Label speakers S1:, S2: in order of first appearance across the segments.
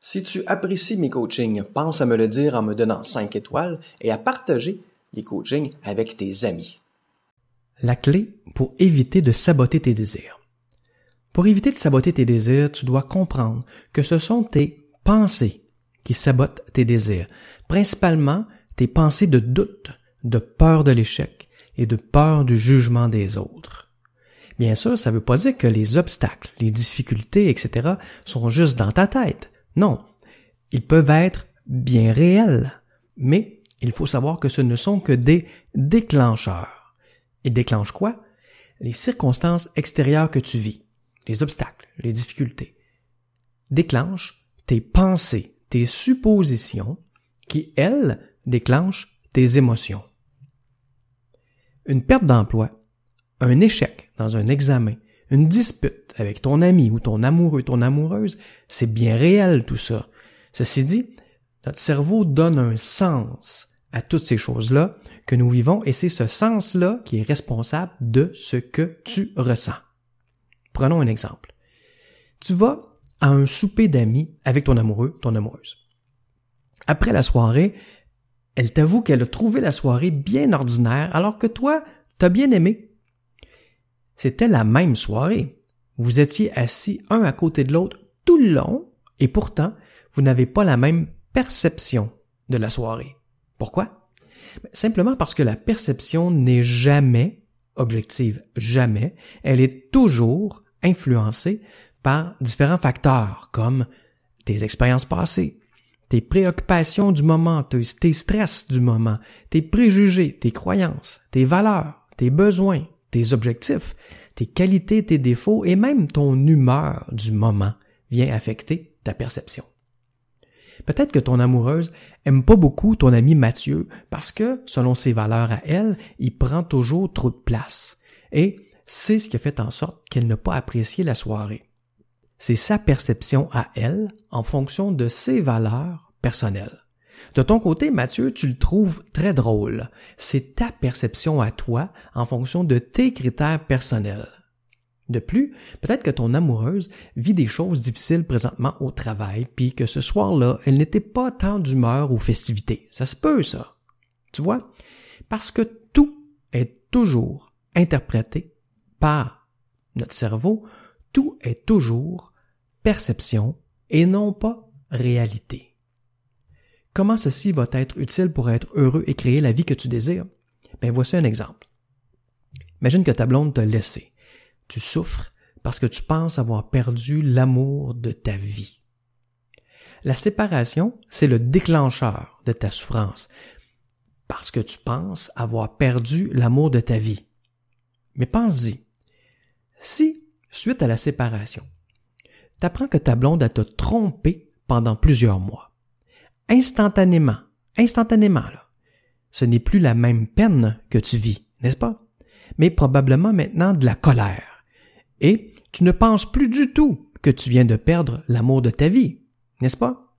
S1: Si tu apprécies mes coachings, pense à me le dire en me donnant 5 étoiles et à partager les coachings avec tes amis.
S2: La clé pour éviter de saboter tes désirs. Pour éviter de saboter tes désirs, tu dois comprendre que ce sont tes pensées qui sabotent tes désirs, principalement tes pensées de doute, de peur de l'échec et de peur du jugement des autres. Bien sûr, ça ne veut pas dire que les obstacles, les difficultés, etc. sont juste dans ta tête. Non, ils peuvent être bien réels, mais il faut savoir que ce ne sont que des déclencheurs. Ils déclenchent quoi? Les circonstances extérieures que tu vis, les obstacles, les difficultés, déclenchent tes pensées, tes suppositions, qui, elles, déclenchent tes émotions. Une perte d'emploi, un échec dans un examen, une dispute avec ton ami ou ton amoureux, ton amoureuse, c'est bien réel tout ça. Ceci dit, notre cerveau donne un sens à toutes ces choses-là que nous vivons et c'est ce sens-là qui est responsable de ce que tu ressens. Prenons un exemple. Tu vas à un souper d'amis avec ton amoureux, ton amoureuse. Après la soirée, elle t'avoue qu'elle a trouvé la soirée bien ordinaire alors que toi, t'as bien aimé. C'était la même soirée. Vous étiez assis un à côté de l'autre tout le long et pourtant, vous n'avez pas la même perception de la soirée. Pourquoi? Ben, simplement parce que la perception n'est jamais objective, jamais. Elle est toujours influencée par différents facteurs comme tes expériences passées, tes préoccupations du moment, tes stress du moment, tes préjugés, tes croyances, tes valeurs, tes besoins, objectifs, tes qualités, tes défauts et même ton humeur du moment vient affecter ta perception. Peut-être que ton amoureuse aime pas beaucoup ton ami Mathieu parce que, selon ses valeurs à elle, il prend toujours trop de place. Et c'est ce qui fait en sorte qu'elle n'a pas apprécié la soirée. C'est sa perception à elle en fonction de ses valeurs personnelles. De ton côté, Mathieu, tu le trouves très drôle. C'est ta perception à toi en fonction de tes critères personnels. De plus, peut-être que ton amoureuse vit des choses difficiles présentement au travail, puis que ce soir-là, elle n'était pas tant d'humeur aux festivités. Ça se peut, ça. Tu vois? Parce que tout est toujours interprété par notre cerveau, tout est toujours perception et non pas réalité. Comment ceci va être utile pour être heureux et créer la vie que tu désires? Ben voici un exemple. Imagine que ta blonde t'a laissé tu souffres parce que tu penses avoir perdu l'amour de ta vie. La séparation, c'est le déclencheur de ta souffrance, parce que tu penses avoir perdu l'amour de ta vie. Mais pense-y. Si, suite à la séparation, t'apprends que ta blonde a te trompé pendant plusieurs mois, instantanément, instantanément, là, ce n'est plus la même peine que tu vis, n'est-ce pas? Mais probablement maintenant de la colère et tu ne penses plus du tout que tu viens de perdre l'amour de ta vie, n'est-ce pas?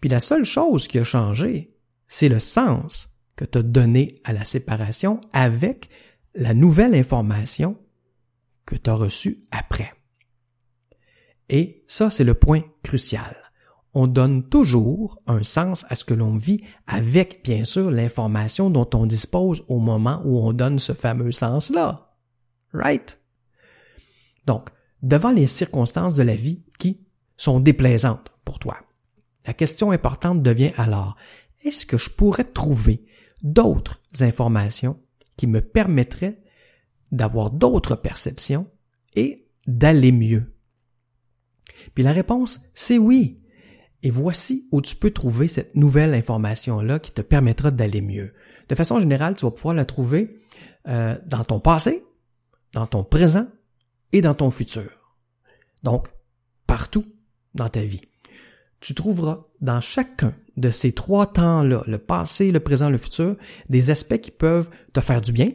S2: Puis la seule chose qui a changé, c'est le sens que tu as donné à la séparation avec la nouvelle information que tu as reçue après. Et ça, c'est le point crucial. On donne toujours un sens à ce que l'on vit avec, bien sûr, l'information dont on dispose au moment où on donne ce fameux sens-là. Right? Donc, devant les circonstances de la vie qui sont déplaisantes pour toi, la question importante devient alors, est-ce que je pourrais trouver d'autres informations qui me permettraient d'avoir d'autres perceptions et d'aller mieux? Puis la réponse, c'est oui. Et voici où tu peux trouver cette nouvelle information-là qui te permettra d'aller mieux. De façon générale, tu vas pouvoir la trouver euh, dans ton passé, dans ton présent et dans ton futur. Donc, partout dans ta vie. Tu trouveras dans chacun de ces trois temps-là, le passé, le présent, le futur, des aspects qui peuvent te faire du bien,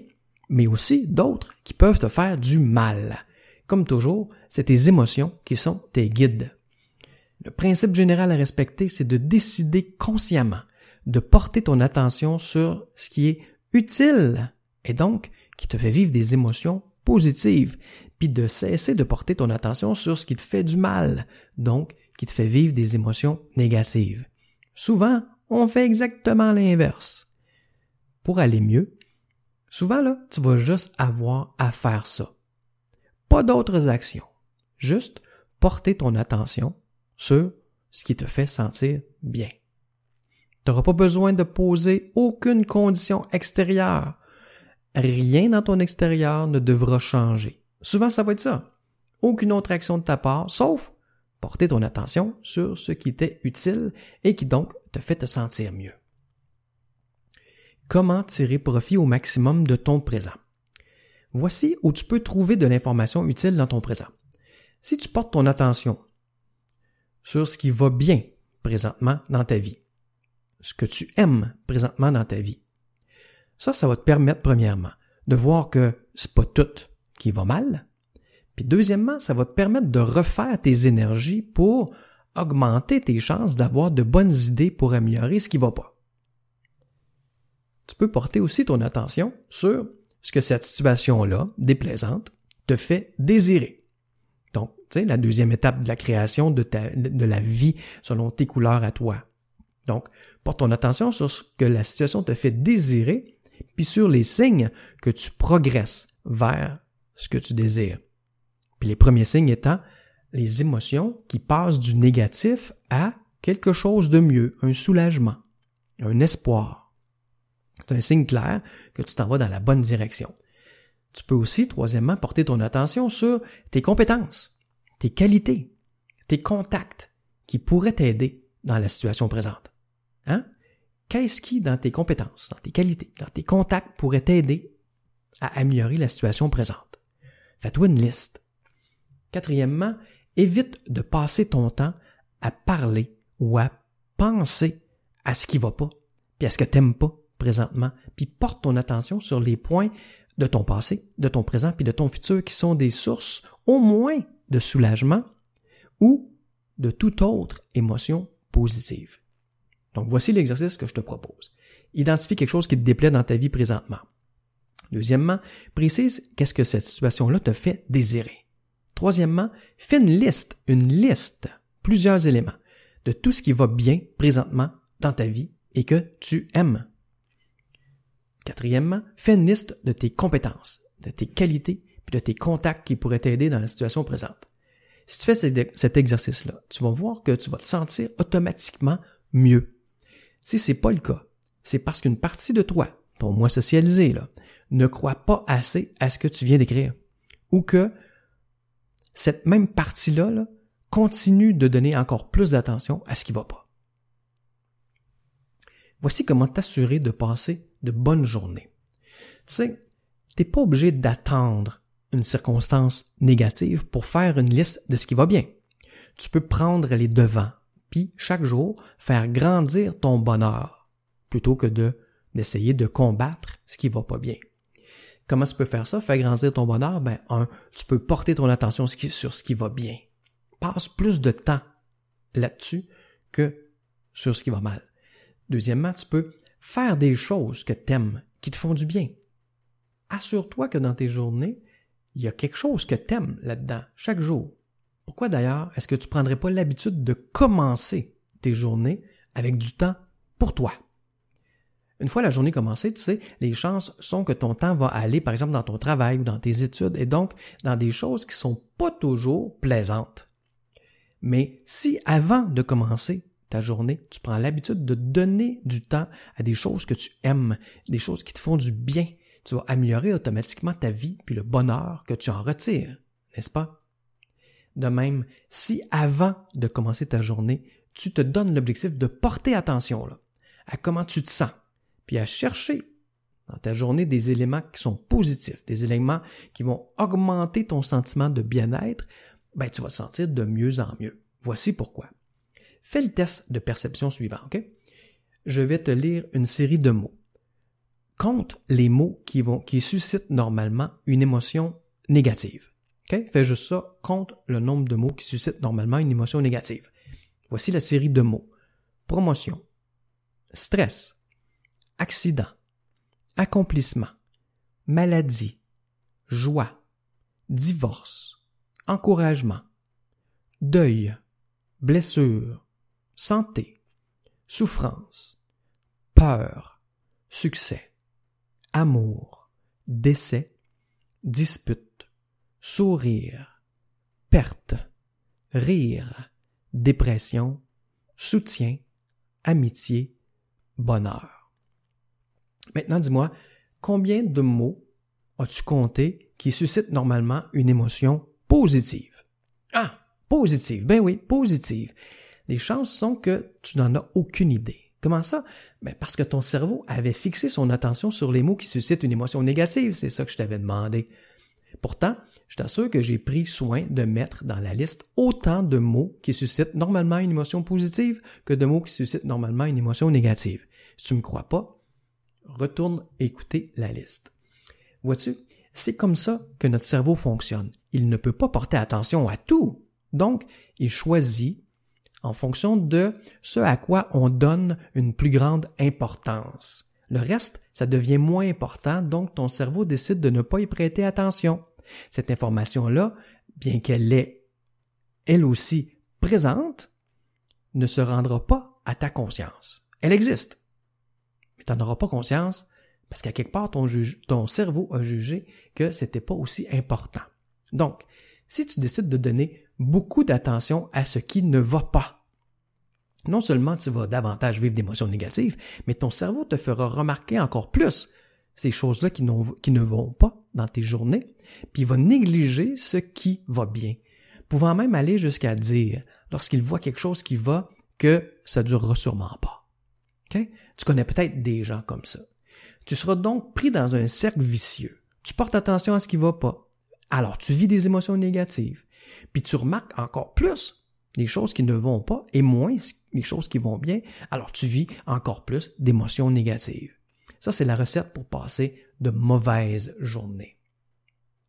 S2: mais aussi d'autres qui peuvent te faire du mal. Comme toujours, c'est tes émotions qui sont tes guides. Le principe général à respecter, c'est de décider consciemment de porter ton attention sur ce qui est utile et donc qui te fait vivre des émotions positives, puis de cesser de porter ton attention sur ce qui te fait du mal, donc qui te fait vivre des émotions négatives. Souvent, on fait exactement l'inverse. Pour aller mieux, souvent là, tu vas juste avoir à faire ça. Pas d'autres actions. Juste porter ton attention sur ce qui te fait sentir bien. Tu n'auras pas besoin de poser aucune condition extérieure. Rien dans ton extérieur ne devra changer. Souvent, ça va être ça. Aucune autre action de ta part, sauf porter ton attention sur ce qui t'est utile et qui donc te fait te sentir mieux. Comment tirer profit au maximum de ton présent? Voici où tu peux trouver de l'information utile dans ton présent. Si tu portes ton attention sur ce qui va bien présentement dans ta vie, ce que tu aimes présentement dans ta vie, ça, ça va te permettre, premièrement, de voir que c'est pas tout qui va mal. Puis deuxièmement, ça va te permettre de refaire tes énergies pour augmenter tes chances d'avoir de bonnes idées pour améliorer ce qui va pas. Tu peux porter aussi ton attention sur ce que cette situation-là, déplaisante, te fait désirer. Donc, tu sais, la deuxième étape de la création de, ta, de la vie selon tes couleurs à toi. Donc, porte ton attention sur ce que la situation te fait désirer, puis sur les signes que tu progresses vers ce que tu désires. Puis les premiers signes étant les émotions qui passent du négatif à quelque chose de mieux, un soulagement, un espoir. C'est un signe clair que tu t'en vas dans la bonne direction. Tu peux aussi, troisièmement, porter ton attention sur tes compétences, tes qualités, tes contacts qui pourraient t'aider dans la situation présente. Hein? Qu'est-ce qui, dans tes compétences, dans tes qualités, dans tes contacts, pourrait t'aider à améliorer la situation présente? Fais-toi une liste. Quatrièmement, évite de passer ton temps à parler ou à penser à ce qui va pas, puis à ce que t'aimes pas présentement, puis porte ton attention sur les points de ton passé, de ton présent, puis de ton futur qui sont des sources au moins de soulagement ou de toute autre émotion positive. Donc voici l'exercice que je te propose. Identifie quelque chose qui te déplaît dans ta vie présentement. Deuxièmement, précise qu'est-ce que cette situation-là te fait désirer. Troisièmement, fais une liste, une liste, plusieurs éléments de tout ce qui va bien présentement dans ta vie et que tu aimes. Quatrièmement, fais une liste de tes compétences, de tes qualités et de tes contacts qui pourraient t'aider dans la situation présente. Si tu fais cet exercice-là, tu vas voir que tu vas te sentir automatiquement mieux. Si c'est pas le cas, c'est parce qu'une partie de toi, ton moi socialisé, là, ne croit pas assez à ce que tu viens d'écrire. Ou que cette même partie-là continue de donner encore plus d'attention à ce qui va pas. Voici comment t'assurer de passer de bonnes journées. Tu sais, t'es pas obligé d'attendre une circonstance négative pour faire une liste de ce qui va bien. Tu peux prendre les devants, puis chaque jour faire grandir ton bonheur, plutôt que de d'essayer de combattre ce qui va pas bien. Comment tu peux faire ça? Faire grandir ton bonheur? Ben, un, tu peux porter ton attention sur ce qui va bien. Passe plus de temps là-dessus que sur ce qui va mal. Deuxièmement, tu peux faire des choses que t'aimes, qui te font du bien. Assure-toi que dans tes journées, il y a quelque chose que t'aimes là-dedans, chaque jour. Pourquoi d'ailleurs est-ce que tu prendrais pas l'habitude de commencer tes journées avec du temps pour toi? Une fois la journée commencée, tu sais, les chances sont que ton temps va aller, par exemple, dans ton travail ou dans tes études, et donc dans des choses qui sont pas toujours plaisantes. Mais si avant de commencer ta journée, tu prends l'habitude de donner du temps à des choses que tu aimes, des choses qui te font du bien, tu vas améliorer automatiquement ta vie puis le bonheur que tu en retires, n'est-ce pas? De même, si avant de commencer ta journée, tu te donnes l'objectif de porter attention là, à comment tu te sens, puis à chercher dans ta journée des éléments qui sont positifs, des éléments qui vont augmenter ton sentiment de bien-être, ben tu vas te sentir de mieux en mieux. Voici pourquoi. Fais le test de perception suivant, OK? Je vais te lire une série de mots. Compte les mots qui vont, qui suscitent normalement une émotion négative. OK? Fais juste ça. Compte le nombre de mots qui suscitent normalement une émotion négative. Voici la série de mots. Promotion. Stress accident, accomplissement, maladie, joie, divorce, encouragement, deuil, blessure, santé, souffrance, peur, succès, amour, décès, dispute, sourire, perte, rire, dépression, soutien, amitié, bonheur. Maintenant, dis-moi, combien de mots as-tu compté qui suscitent normalement une émotion positive? Ah, positive. Ben oui, positive. Les chances sont que tu n'en as aucune idée. Comment ça? Ben parce que ton cerveau avait fixé son attention sur les mots qui suscitent une émotion négative. C'est ça que je t'avais demandé. Pourtant, je t'assure que j'ai pris soin de mettre dans la liste autant de mots qui suscitent normalement une émotion positive que de mots qui suscitent normalement une émotion négative. Si tu me crois pas, retourne écouter la liste. Vois-tu, c'est comme ça que notre cerveau fonctionne. Il ne peut pas porter attention à tout. Donc, il choisit en fonction de ce à quoi on donne une plus grande importance. Le reste, ça devient moins important, donc ton cerveau décide de ne pas y prêter attention. Cette information-là, bien qu'elle est elle aussi présente, ne se rendra pas à ta conscience. Elle existe, mais tu n'en auras pas conscience parce qu'à quelque part, ton, ton cerveau a jugé que c'était pas aussi important. Donc, si tu décides de donner beaucoup d'attention à ce qui ne va pas, non seulement tu vas davantage vivre d'émotions négatives, mais ton cerveau te fera remarquer encore plus ces choses-là qui, ne vont pas dans tes journées, puis il va négliger ce qui va bien, pouvant même aller jusqu'à dire, lorsqu'il voit quelque chose qui va, que ça durera sûrement pas. Tu connais peut-être des gens comme ça. Tu seras donc pris dans un cercle vicieux. Tu portes attention à ce qui va pas. Alors tu vis des émotions négatives. Puis tu remarques encore plus les choses qui ne vont pas et moins les choses qui vont bien. Alors tu vis encore plus d'émotions négatives. Ça, c'est la recette pour passer de mauvaises journées.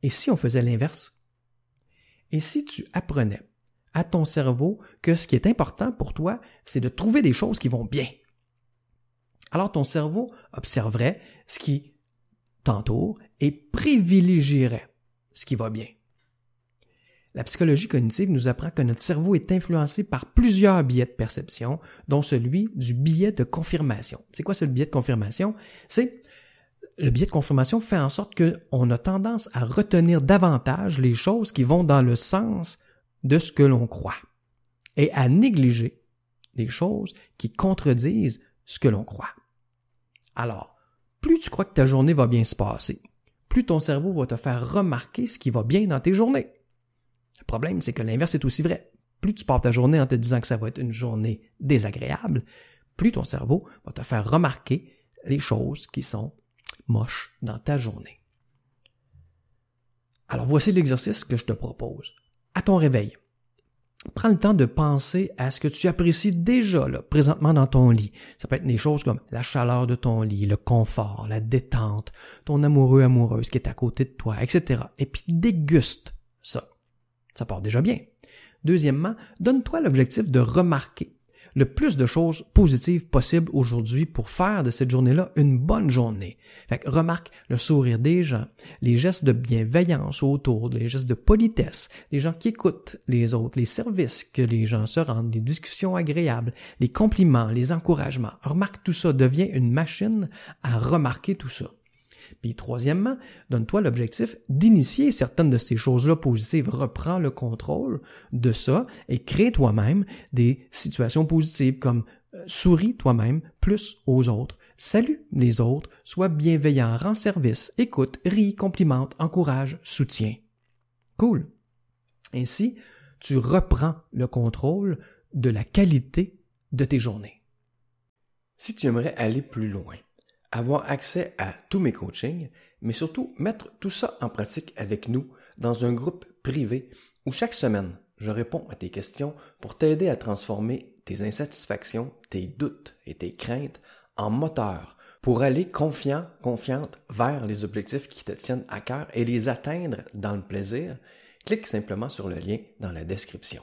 S2: Et si on faisait l'inverse? Et si tu apprenais à ton cerveau que ce qui est important pour toi, c'est de trouver des choses qui vont bien, alors ton cerveau observerait ce qui t'entoure et privilégierait ce qui va bien. La psychologie cognitive nous apprend que notre cerveau est influencé par plusieurs biais de perception, dont celui du biais de confirmation. C'est quoi ce biais de confirmation? C'est le biais de confirmation fait en sorte qu'on a tendance à retenir davantage les choses qui vont dans le sens de ce que l'on croit et à négliger les choses qui contredisent ce que l'on croit. Alors, plus tu crois que ta journée va bien se passer, plus ton cerveau va te faire remarquer ce qui va bien dans tes journées. Le problème, c'est que l'inverse est aussi vrai. Plus tu pars ta journée en te disant que ça va être une journée désagréable, plus ton cerveau va te faire remarquer les choses qui sont moches dans ta journée. Alors voici l'exercice que je te propose. À ton réveil, Prends le temps de penser à ce que tu apprécies déjà là, présentement dans ton lit. Ça peut être des choses comme la chaleur de ton lit, le confort, la détente, ton amoureux amoureuse qui est à côté de toi, etc. Et puis déguste ça. Ça part déjà bien. Deuxièmement, donne-toi l'objectif de remarquer le plus de choses positives possibles aujourd'hui pour faire de cette journée-là une bonne journée. Remarque le sourire des gens, les gestes de bienveillance autour, les gestes de politesse, les gens qui écoutent les autres, les services que les gens se rendent, les discussions agréables, les compliments, les encouragements. Remarque tout ça, devient une machine à remarquer tout ça. Puis troisièmement, donne-toi l'objectif d'initier certaines de ces choses-là positives. Reprends le contrôle de ça et crée toi-même des situations positives comme euh, souris toi-même plus aux autres. Salue les autres, sois bienveillant, rends service, écoute, ris, complimente, encourage, soutiens. Cool. Ainsi, tu reprends le contrôle de la qualité de tes journées.
S1: Si tu aimerais aller plus loin, avoir accès à tous mes coachings, mais surtout mettre tout ça en pratique avec nous dans un groupe privé où chaque semaine, je réponds à tes questions pour t'aider à transformer tes insatisfactions, tes doutes et tes craintes en moteur pour aller confiant, confiante vers les objectifs qui te tiennent à cœur et les atteindre dans le plaisir. Clique simplement sur le lien dans la description.